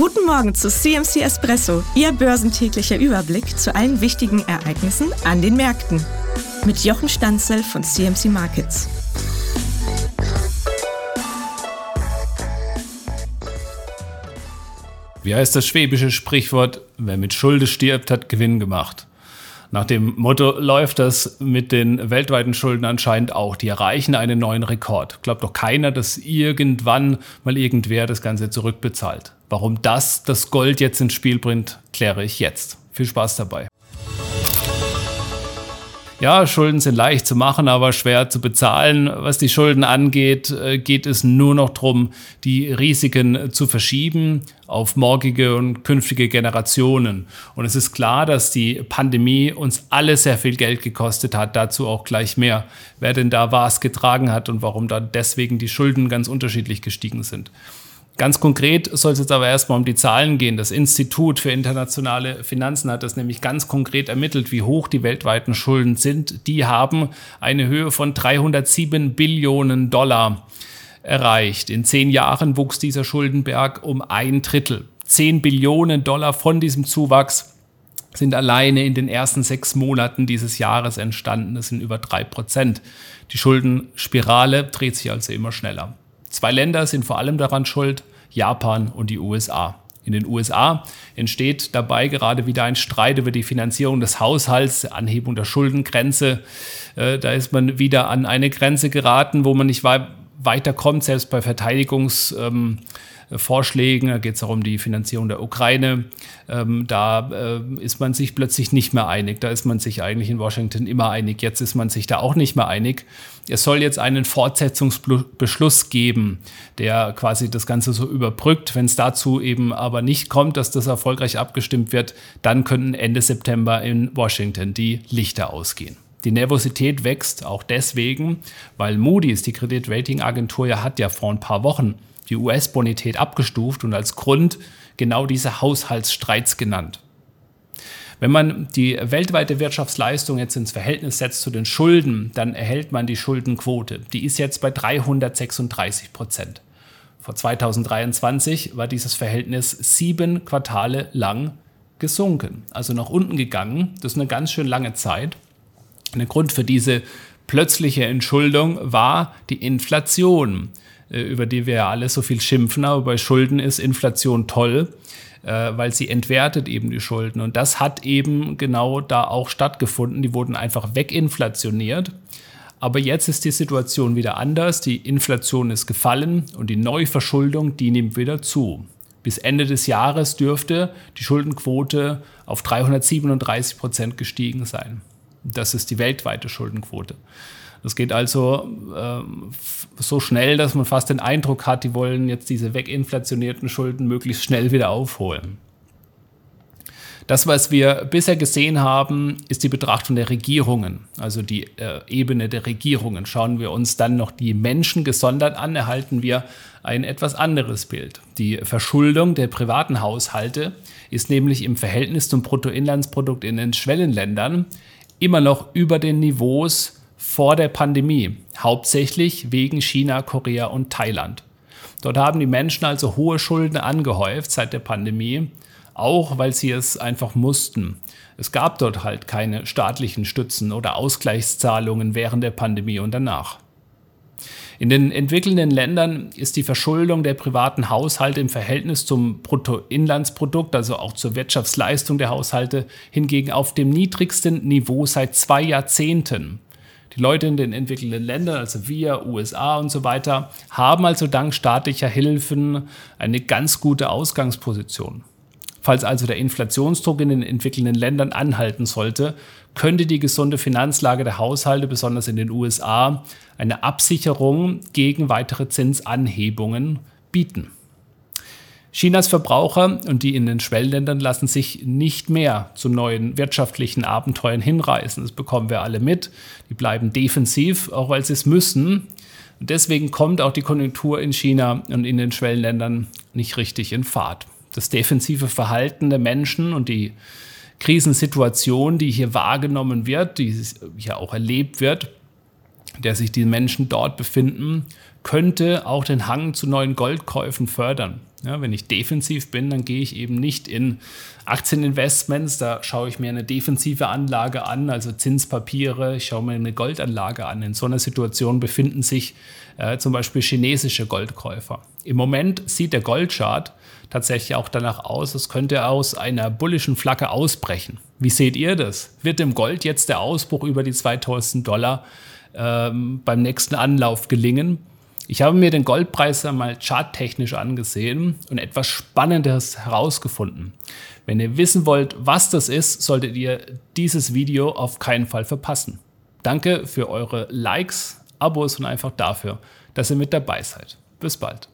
Guten Morgen zu CMC Espresso, Ihr börsentäglicher Überblick zu allen wichtigen Ereignissen an den Märkten. Mit Jochen Stanzel von CMC Markets. Wie heißt das schwäbische Sprichwort? Wer mit Schulde stirbt, hat Gewinn gemacht. Nach dem Motto läuft das mit den weltweiten Schulden anscheinend auch. Die erreichen einen neuen Rekord. Glaubt doch keiner, dass irgendwann mal irgendwer das Ganze zurückbezahlt. Warum das das Gold jetzt ins Spiel bringt, kläre ich jetzt. Viel Spaß dabei. Ja, Schulden sind leicht zu machen, aber schwer zu bezahlen. Was die Schulden angeht, äh, geht es nur noch darum, die Risiken zu verschieben auf morgige und künftige Generationen. Und es ist klar, dass die Pandemie uns alle sehr viel Geld gekostet hat. Dazu auch gleich mehr. Wer denn da was getragen hat und warum da deswegen die Schulden ganz unterschiedlich gestiegen sind. Ganz konkret soll es jetzt aber erstmal um die Zahlen gehen. Das Institut für internationale Finanzen hat das nämlich ganz konkret ermittelt, wie hoch die weltweiten Schulden sind. Die haben eine Höhe von 307 Billionen Dollar erreicht. In zehn Jahren wuchs dieser Schuldenberg um ein Drittel. Zehn Billionen Dollar von diesem Zuwachs sind alleine in den ersten sechs Monaten dieses Jahres entstanden. Das sind über drei Prozent. Die Schuldenspirale dreht sich also immer schneller. Zwei Länder sind vor allem daran schuld, Japan und die USA. In den USA entsteht dabei gerade wieder ein Streit über die Finanzierung des Haushalts, Anhebung der Schuldengrenze. Äh, da ist man wieder an eine Grenze geraten, wo man nicht weiterkommt, selbst bei Verteidigungs. Ähm. Da geht es auch um die Finanzierung der Ukraine. Ähm, da äh, ist man sich plötzlich nicht mehr einig. Da ist man sich eigentlich in Washington immer einig. Jetzt ist man sich da auch nicht mehr einig. Es soll jetzt einen Fortsetzungsbeschluss geben, der quasi das Ganze so überbrückt. Wenn es dazu eben aber nicht kommt, dass das erfolgreich abgestimmt wird, dann könnten Ende September in Washington die Lichter ausgehen. Die Nervosität wächst auch deswegen, weil Moody's, die Kreditratingagentur, ja hat ja vor ein paar Wochen die US-Bonität abgestuft und als Grund genau diese Haushaltsstreits genannt. Wenn man die weltweite Wirtschaftsleistung jetzt ins Verhältnis setzt zu den Schulden, dann erhält man die Schuldenquote. Die ist jetzt bei 336 Prozent. Vor 2023 war dieses Verhältnis sieben Quartale lang gesunken, also nach unten gegangen. Das ist eine ganz schön lange Zeit. Der Grund für diese plötzliche Entschuldung war die Inflation. Äh, über die wir ja alle so viel schimpfen, aber bei Schulden ist Inflation toll, äh, weil sie entwertet eben die Schulden. Und das hat eben genau da auch stattgefunden. Die wurden einfach weginflationiert. Aber jetzt ist die Situation wieder anders. Die Inflation ist gefallen und die Neuverschuldung, die nimmt wieder zu. Bis Ende des Jahres dürfte die Schuldenquote auf 337 Prozent gestiegen sein. Das ist die weltweite Schuldenquote. Das geht also äh, so schnell, dass man fast den Eindruck hat, die wollen jetzt diese weginflationierten Schulden möglichst schnell wieder aufholen. Das, was wir bisher gesehen haben, ist die Betrachtung der Regierungen, also die äh, Ebene der Regierungen. Schauen wir uns dann noch die Menschen gesondert an, erhalten wir ein etwas anderes Bild. Die Verschuldung der privaten Haushalte ist nämlich im Verhältnis zum Bruttoinlandsprodukt in den Schwellenländern immer noch über den Niveaus vor der Pandemie, hauptsächlich wegen China, Korea und Thailand. Dort haben die Menschen also hohe Schulden angehäuft seit der Pandemie, auch weil sie es einfach mussten. Es gab dort halt keine staatlichen Stützen oder Ausgleichszahlungen während der Pandemie und danach. In den entwickelnden Ländern ist die Verschuldung der privaten Haushalte im Verhältnis zum Bruttoinlandsprodukt, also auch zur Wirtschaftsleistung der Haushalte, hingegen auf dem niedrigsten Niveau seit zwei Jahrzehnten. Die Leute in den entwickelnden Ländern, also wir, USA und so weiter, haben also dank staatlicher Hilfen eine ganz gute Ausgangsposition. Falls also der Inflationsdruck in den entwickelnden Ländern anhalten sollte, könnte die gesunde Finanzlage der Haushalte, besonders in den USA, eine Absicherung gegen weitere Zinsanhebungen bieten. Chinas Verbraucher und die in den Schwellenländern lassen sich nicht mehr zu neuen wirtschaftlichen Abenteuern hinreißen. Das bekommen wir alle mit. Die bleiben defensiv, auch weil sie es müssen. Und deswegen kommt auch die Konjunktur in China und in den Schwellenländern nicht richtig in Fahrt. Das defensive Verhalten der Menschen und die Krisensituation, die hier wahrgenommen wird, die hier auch erlebt wird, der sich die Menschen dort befinden, könnte auch den Hang zu neuen Goldkäufen fördern. Ja, wenn ich defensiv bin, dann gehe ich eben nicht in Aktieninvestments, da schaue ich mir eine defensive Anlage an, also Zinspapiere, ich schaue mir eine Goldanlage an. In so einer Situation befinden sich äh, zum Beispiel chinesische Goldkäufer. Im Moment sieht der Goldchart tatsächlich auch danach aus, es könnte aus einer bullischen Flagge ausbrechen. Wie seht ihr das? Wird dem Gold jetzt der Ausbruch über die 2000 Dollar ähm, beim nächsten Anlauf gelingen? Ich habe mir den Goldpreis einmal charttechnisch angesehen und etwas Spannendes herausgefunden. Wenn ihr wissen wollt, was das ist, solltet ihr dieses Video auf keinen Fall verpassen. Danke für eure Likes, Abos und einfach dafür, dass ihr mit dabei seid. Bis bald.